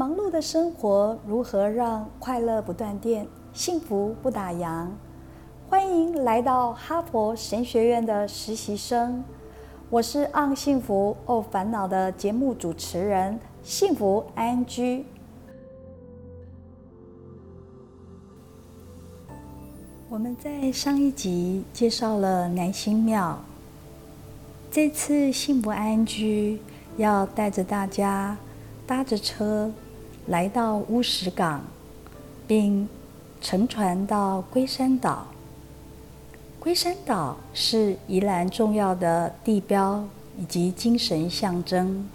忙碌的生活如何让快乐不断电、幸福不打烊？欢迎来到哈佛神学院的实习生，我是《昂幸福哦烦恼》的节目主持人幸福安居。我们在上一集介绍了南星庙，这次幸福安居要带着大家。搭着车来到乌石港，并乘船到龟山岛。龟山岛是宜兰重要的地标以及精神象征。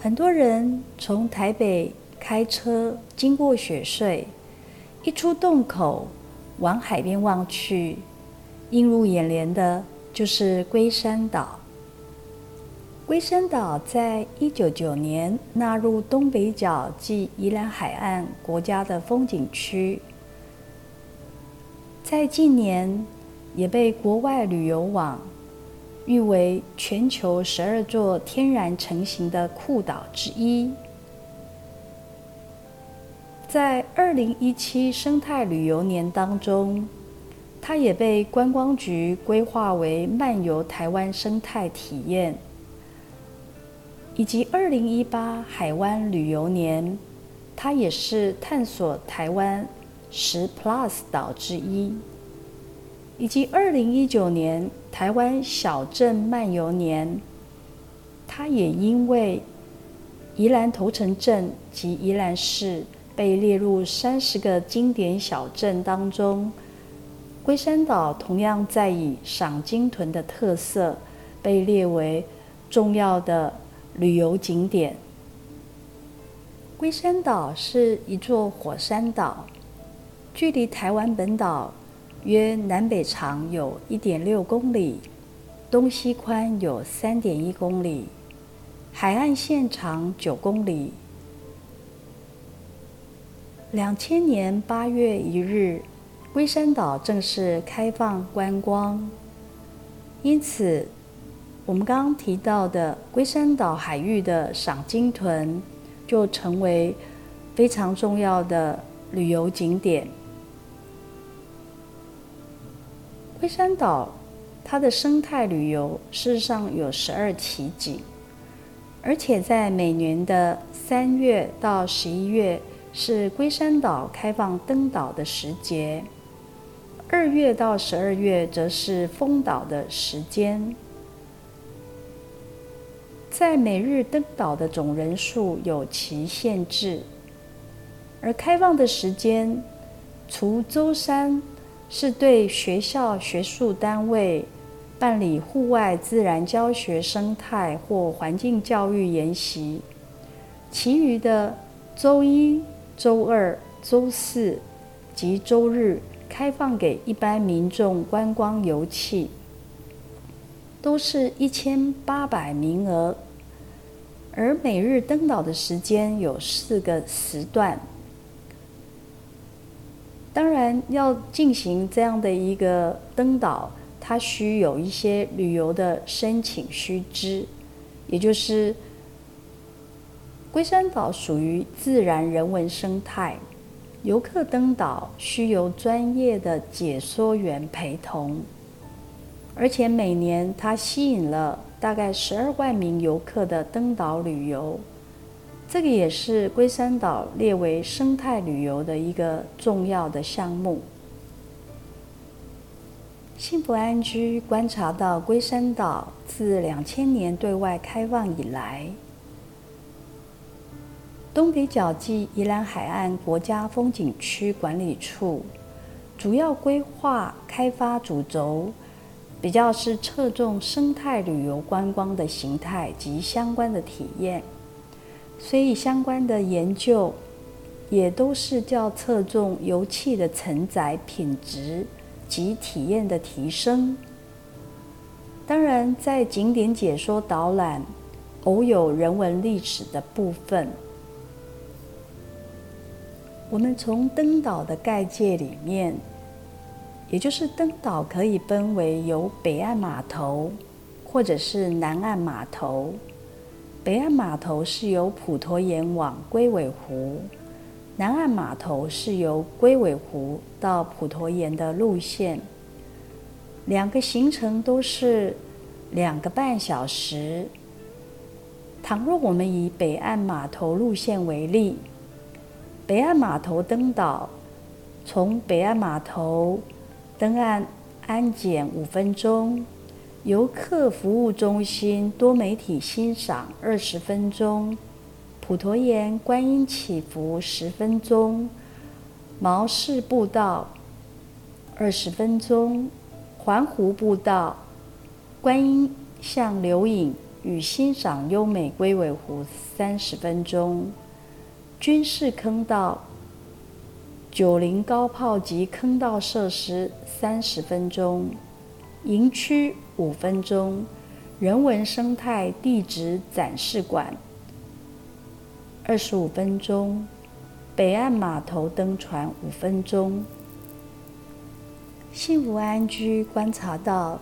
很多人从台北开车经过雪隧，一出洞口往海边望去，映入眼帘的就是龟山岛。龟山岛在一九九年纳入东北角暨宜兰海岸国家的风景区，在近年也被国外旅游网誉为全球十二座天然成型的酷岛之一。在二零一七生态旅游年当中，它也被观光局规划为漫游台湾生态体验。以及二零一八海湾旅游年，它也是探索台湾十 Plus 岛之一。以及二零一九年台湾小镇漫游年，它也因为宜兰头城镇及宜兰市被列入三十个经典小镇当中，龟山岛同样在以赏鲸豚的特色被列为重要的。旅游景点，龟山岛是一座火山岛，距离台湾本岛约南北长有一点六公里，东西宽有三点一公里，海岸线长九公里。两千年八月一日，龟山岛正式开放观光，因此。我们刚刚提到的龟山岛海域的赏鲸豚，就成为非常重要的旅游景点。龟山岛它的生态旅游事实上有十二奇景，而且在每年的三月到十一月是龟山岛开放登岛的时节，二月到十二月则是封岛的时间。在每日登岛的总人数有其限制，而开放的时间，除周三是对学校学术单位办理户外自然教学、生态或环境教育研习，其余的周一、周二、周四及周日开放给一般民众观光游憩，都是一千八百名额。而每日登岛的时间有四个时段，当然要进行这样的一个登岛，它需有一些旅游的申请须知，也就是龟山岛属于自然人文生态，游客登岛需由专业的解说员陪同，而且每年它吸引了。大概十二万名游客的登岛旅游，这个也是龟山岛列为生态旅游的一个重要的项目。幸福安居观察到，龟山岛自两千年对外开放以来，东北角暨宜兰海岸国家风景区管理处主要规划开发主轴。比较是侧重生态旅游观光的形态及相关的体验，所以相关的研究也都是较侧重油气的承载品质及体验的提升。当然，在景点解说导览，偶有人文历史的部分。我们从登岛的概界里面。也就是登岛可以分为由北岸码头或者是南岸码头，北岸码头是由普陀岩往龟尾湖，南岸码头是由龟尾湖到普陀岩的路线。两个行程都是两个半小时。倘若我们以北岸码头路线为例，北岸码头登岛，从北岸码头登岸安检五分钟，游客服务中心多媒体欣赏二十分钟，普陀岩观音祈福十分钟，毛氏步道二十分钟，环湖步道观音像留影。与欣赏优美龟尾湖三十分钟，军事坑道、九零高炮及坑道设施三十分钟，营区五分钟，人文生态地质展示馆二十五分钟，北岸码头登船五分钟，幸福安居观察到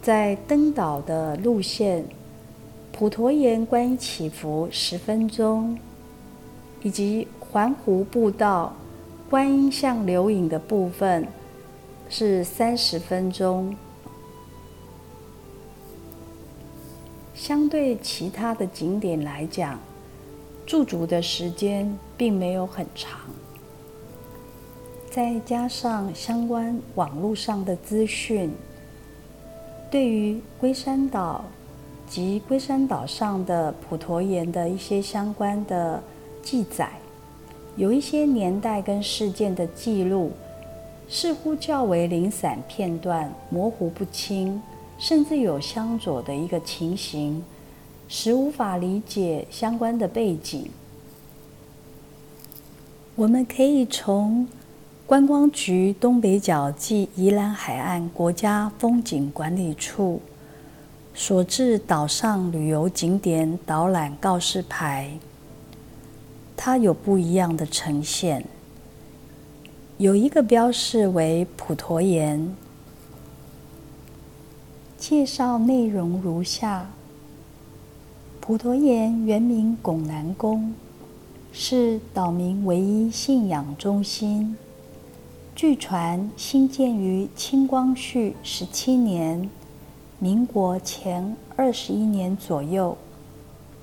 在登岛的路线。普陀岩观音祈福十分钟，以及环湖步道观音像留影的部分是三十分钟。相对其他的景点来讲，驻足的时间并没有很长。再加上相关网络上的资讯，对于龟山岛。及龟山岛上的普陀岩的一些相关的记载，有一些年代跟事件的记录，似乎较为零散片段，模糊不清，甚至有相左的一个情形，使无法理解相关的背景。我们可以从观光局东北角暨宜兰海岸国家风景管理处。所至岛上旅游景点导览告示牌，它有不一样的呈现。有一个标示为普陀岩，介绍内容如下：普陀岩原名拱南宫，是岛民唯一信仰中心。据传兴建于清光绪十七年。民国前二十一年左右，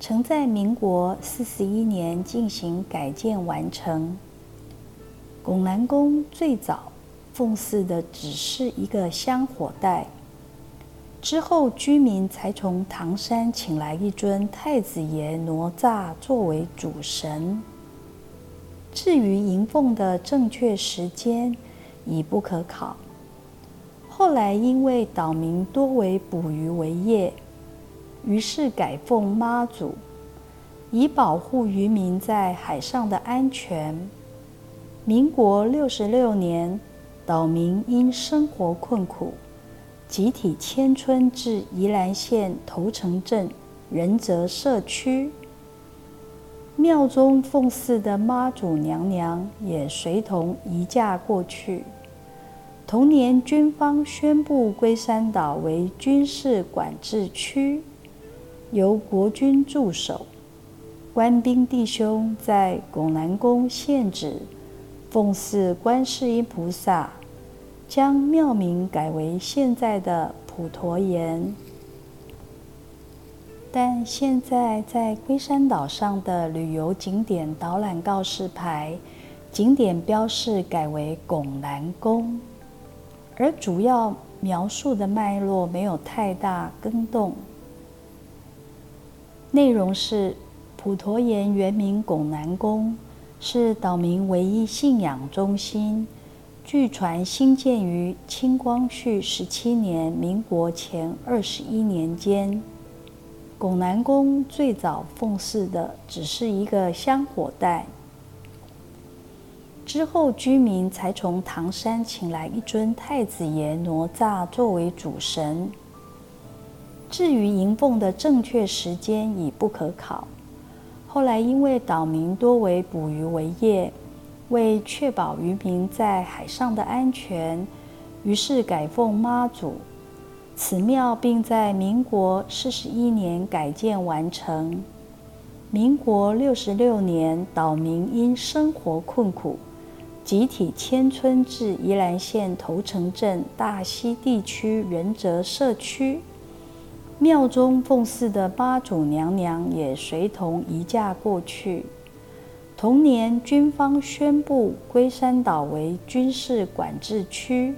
曾在民国四十一年进行改建完成。拱南宫最早奉祀的只是一个香火袋，之后居民才从唐山请来一尊太子爷哪吒作为主神。至于迎奉的正确时间，已不可考。后来因为岛民多为捕鱼为业，于是改奉妈祖，以保护渔民在海上的安全。民国六十六年，岛民因生活困苦，集体迁村至宜兰县头城镇仁泽社区，庙中奉祀的妈祖娘娘也随同移驾过去。同年，军方宣布龟山岛为军事管制区，由国军驻守。官兵弟兄在拱南宫献旨，奉祀观世音菩萨，将庙名改为现在的普陀岩。但现在在龟山岛上的旅游景点导览告示牌，景点标示改为拱南宫。而主要描述的脉络没有太大更动。内容是普陀岩原名拱南宫，是岛民唯一信仰中心。据传兴建于清光绪十七年（民国前二十一年间）。拱南宫最早奉祀的只是一个香火袋。之后，居民才从唐山请来一尊太子爷哪吒作为主神。至于迎奉的正确时间已不可考。后来因为岛民多为捕鱼为业，为确保渔民在海上的安全，于是改奉妈祖。此庙并在民国四十一年改建完成。民国六十六年，岛民因生活困苦，集体迁村至宜兰县头城镇大溪地区仁泽社区。庙中奉祀的八祖娘娘也随同移驾过去。同年，军方宣布龟山岛为军事管制区，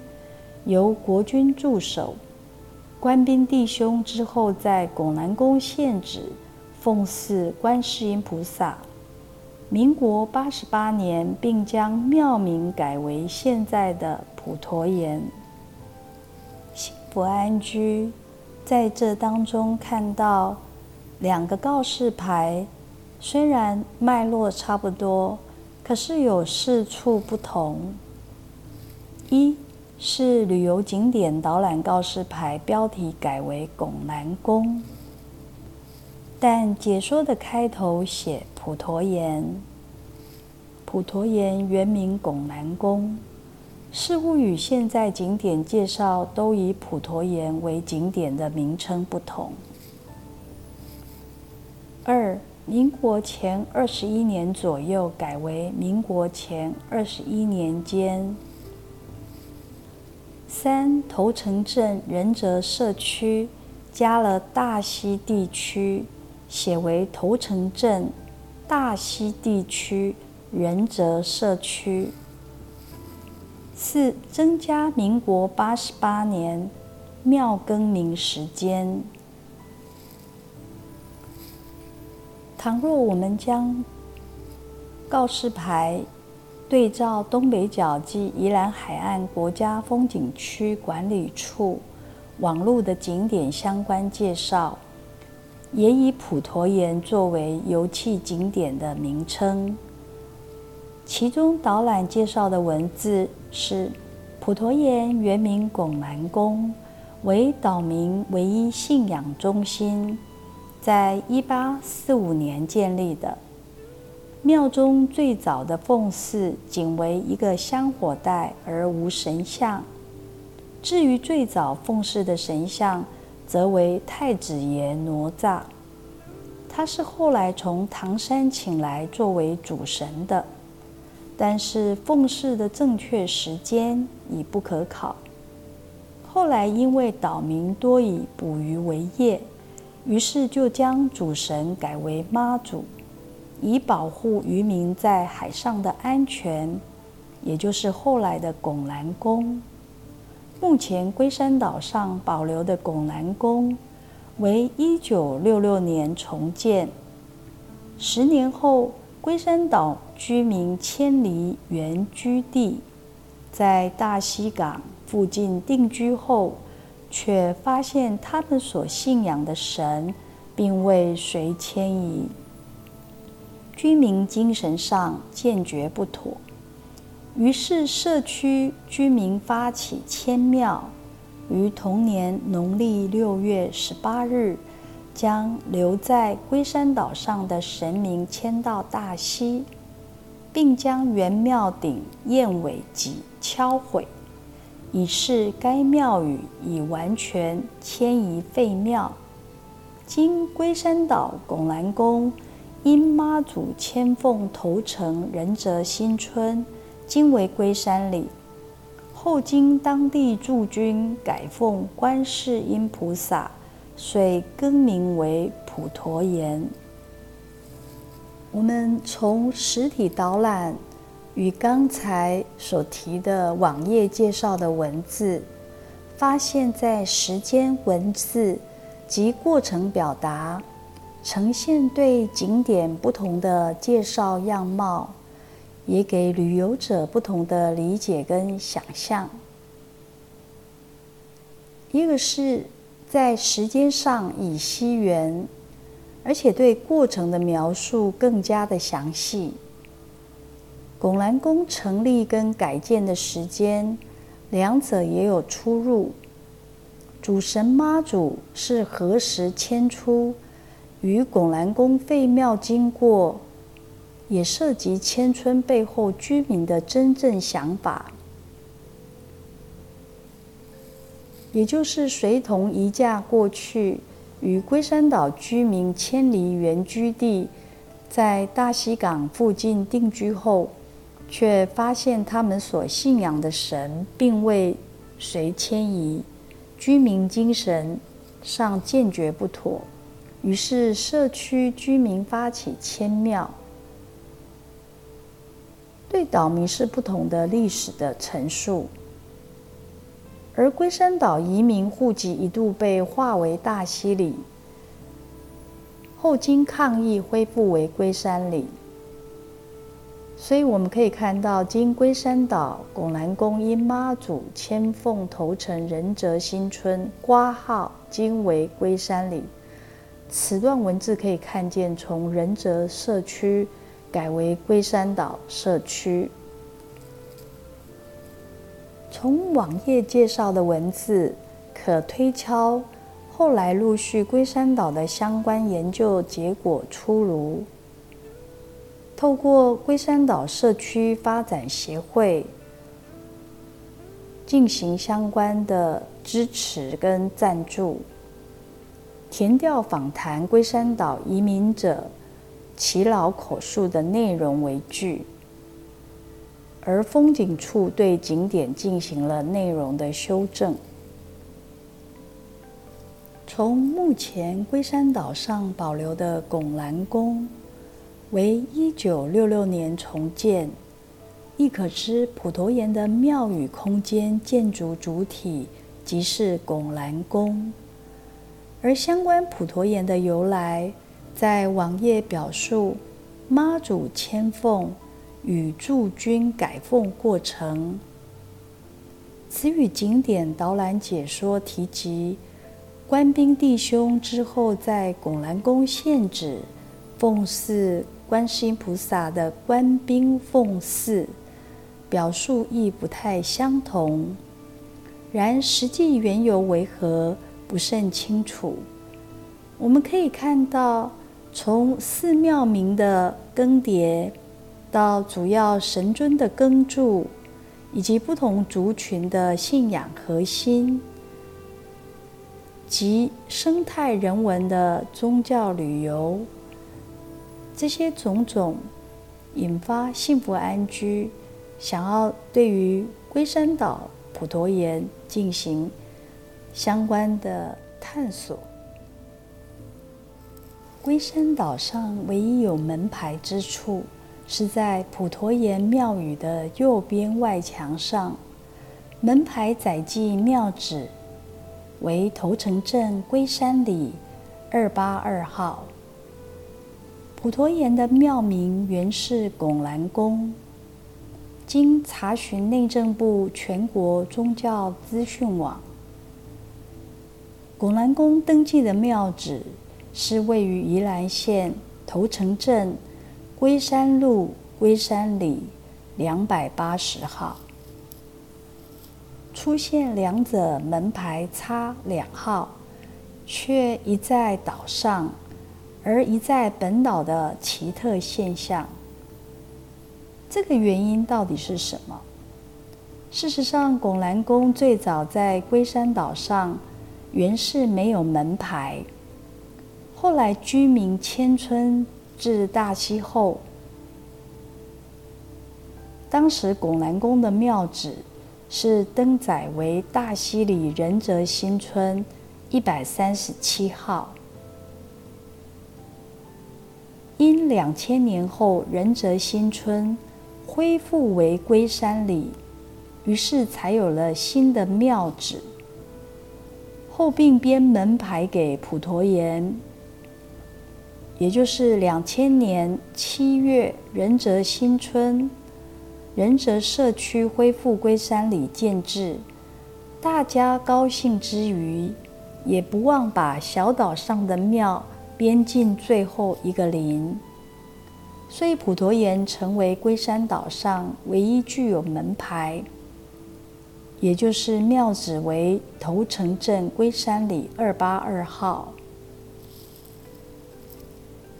由国军驻守。官兵弟兄之后在拱南宫献旨。奉祀观世音菩萨。民国八十八年，并将庙名改为现在的普陀岩。幸福安居，在这当中看到两个告示牌，虽然脉络差不多，可是有四处不同。一是旅游景点导览告示牌标题改为拱南宫。但解说的开头写普陀岩，普陀岩原名拱南宫，似乎与现在景点介绍都以普陀岩为景点的名称不同。二，民国前二十一年左右改为民国前二十一年间。三，头城镇仁泽社区加了大溪地区。写为头城镇大溪地区仁泽社区。四、增加民国八十八年庙更名时间。倘若我们将告示牌对照东北角及宜兰海岸国家风景区管理处网络的景点相关介绍。也以普陀岩作为游憩景点的名称。其中导览介绍的文字是：普陀岩原名拱南宫，为岛民唯一信仰中心，在一八四五年建立的。庙中最早的奉祀仅为一个香火袋，而无神像。至于最早奉祀的神像，则为太子爷哪吒，他是后来从唐山请来作为主神的，但是奉祀的正确时间已不可考。后来因为岛民多以捕鱼为业，于是就将主神改为妈祖，以保护渔民在海上的安全，也就是后来的拱南宫。目前龟山岛上保留的拱南宫，为一九六六年重建。十年后，龟山岛居民迁离原居地，在大溪港附近定居后，却发现他们所信仰的神并未随迁移，居民精神上坚决不妥。于是，社区居民发起迁庙，于同年农历六月十八日，将留在龟山岛上的神明迁到大溪，并将原庙顶燕尾脊敲毁，以示该庙宇已完全迁移废庙。今龟山岛拱南宫因妈祖迁奉头城仁泽新村。今为龟山里，后经当地驻军改奉观世音菩萨，遂更名为普陀岩。我们从实体导览与刚才所提的网页介绍的文字，发现，在时间、文字及过程表达，呈现对景点不同的介绍样貌。也给旅游者不同的理解跟想象。一个是在时间上以西元，而且对过程的描述更加的详细。拱南宫成立跟改建的时间，两者也有出入。主神妈祖是何时迁出，与拱南宫废庙经过。也涉及迁村背后居民的真正想法，也就是随同移驾过去，与龟山岛居民迁离原居地，在大溪港附近定居后，却发现他们所信仰的神并未随迁移，居民精神上坚决不妥，于是社区居民发起迁庙。对岛民是不同的历史的陈述，而龟山岛移民户籍一度被划为大溪里，后经抗议恢复为龟山里。所以我们可以看到，经龟山岛拱南宫因妈祖迁奉头城仁泽新村挂号，今为龟山里。此段文字可以看见，从仁泽社区。改为龟山岛社区。从网页介绍的文字可推敲，后来陆续龟山岛的相关研究结果出炉。透过龟山岛社区发展协会进行相关的支持跟赞助，填调访谈龟山岛移民者。其老口述的内容为据，而风景处对景点进行了内容的修正。从目前龟山岛上保留的拱兰宫为一九六六年重建，亦可知普陀岩的庙宇空间建筑主体即是拱兰宫，而相关普陀岩的由来。在网页表述妈祖迁奉与驻军改奉过程，此与景点导览解说提及官兵弟兄之后在拱兰宫献旨奉祀观世音菩萨的官兵奉祀表述亦不太相同，然实际缘由为何不甚清楚。我们可以看到。从寺庙名的更迭，到主要神尊的更著，以及不同族群的信仰核心，及生态人文的宗教旅游，这些种种引发幸福安居，想要对于龟山岛普陀岩进行相关的探索。龟山岛上唯一有门牌之处，是在普陀岩庙宇的右边外墙上。门牌载记庙址为头城镇龟山里二八二号。普陀岩的庙名原是拱兰宫，经查询内政部全国宗教资讯网，拱兰宫登记的庙址。是位于宜兰县头城镇龟山路龟山里两百八十号，出现两者门牌差两号，却一在岛上，而一在本岛的奇特现象。这个原因到底是什么？事实上，拱兰宫最早在龟山岛上原是没有门牌。后来居民迁村至大溪后，当时拱南宫的庙址是登载为大溪里仁泽新村一百三十七号。因两千年后仁泽新村恢复为龟山里，于是才有了新的庙址。后并编门牌给普陀岩。也就是两千年七月，仁泽新村、仁泽社区恢复龟山里建制，大家高兴之余，也不忘把小岛上的庙编进最后一个零，所以普陀岩成为龟山岛上唯一具有门牌，也就是庙址为头城镇龟山里二八二号。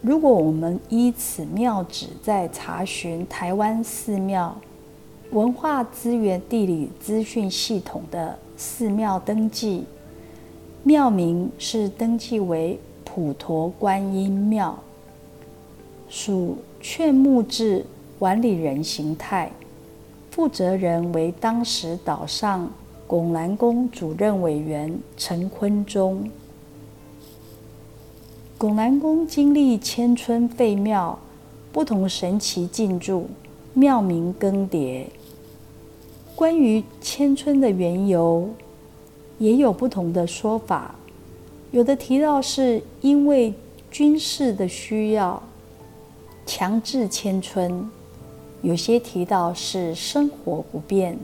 如果我们依此庙址在查询台湾寺庙文化资源地理资讯系统的寺庙登记，庙名是登记为普陀观音庙，属劝募制管理人形态，负责人为当时岛上拱兰宫主任委员陈坤忠。拱南宫经历千春废庙，不同神奇进驻，庙名更迭。关于千春的缘由，也有不同的说法。有的提到是因为军事的需要，强制迁村；有些提到是生活不便；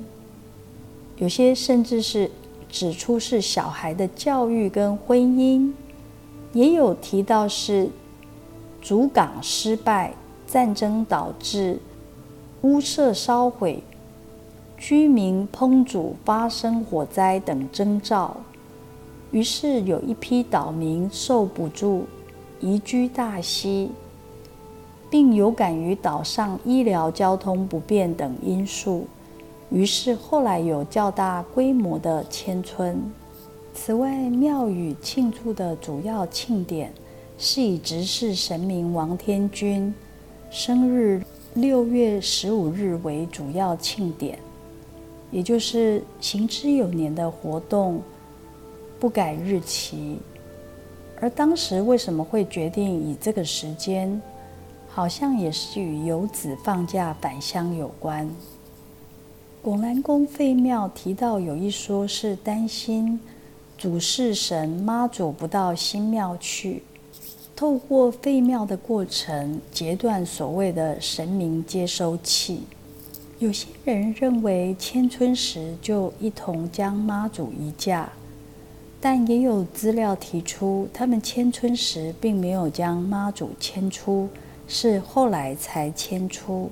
有些甚至是指出是小孩的教育跟婚姻；也有提到是主港失败、战争导致屋舍烧毁、居民烹煮发生火灾等征兆。于是有一批岛民受补助，移居大溪，并有感于岛上医疗交通不便等因素，于是后来有较大规模的迁村。此外，庙宇庆祝的主要庆典是以执事神明王天君生日六月十五日为主要庆典，也就是行之有年的活动。不改日期，而当时为什么会决定以这个时间？好像也是与游子放假返乡有关。拱兰宫废庙提到有一说是担心主事神妈祖不到新庙去，透过废庙的过程截断所谓的神明接收器。有些人认为迁村时就一同将妈祖移驾。但也有资料提出，他们迁村时并没有将妈祖迁出，是后来才迁出。